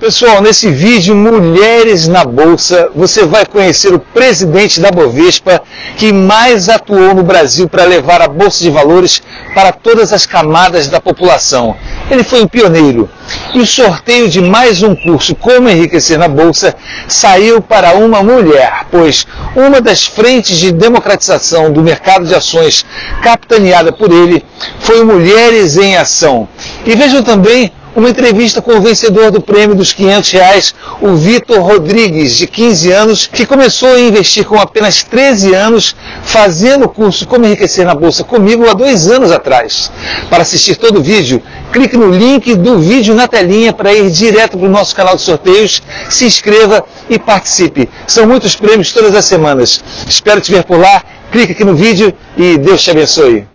Pessoal, nesse vídeo Mulheres na Bolsa, você vai conhecer o presidente da Bovespa que mais atuou no Brasil para levar a Bolsa de Valores para todas as camadas da população. Ele foi um pioneiro. E o sorteio de mais um curso Como Enriquecer na Bolsa saiu para uma mulher, pois uma das frentes de democratização do mercado de ações capitaneada por ele foi Mulheres em Ação. E vejam também uma entrevista com o vencedor do prêmio dos 500 reais, o Vitor Rodrigues, de 15 anos, que começou a investir com apenas 13 anos, fazendo o curso Como Enriquecer na Bolsa comigo há dois anos atrás. Para assistir todo o vídeo, clique no link do vídeo na telinha para ir direto para o nosso canal de sorteios, se inscreva e participe. São muitos prêmios todas as semanas. Espero te ver por lá. Clique aqui no vídeo e Deus te abençoe.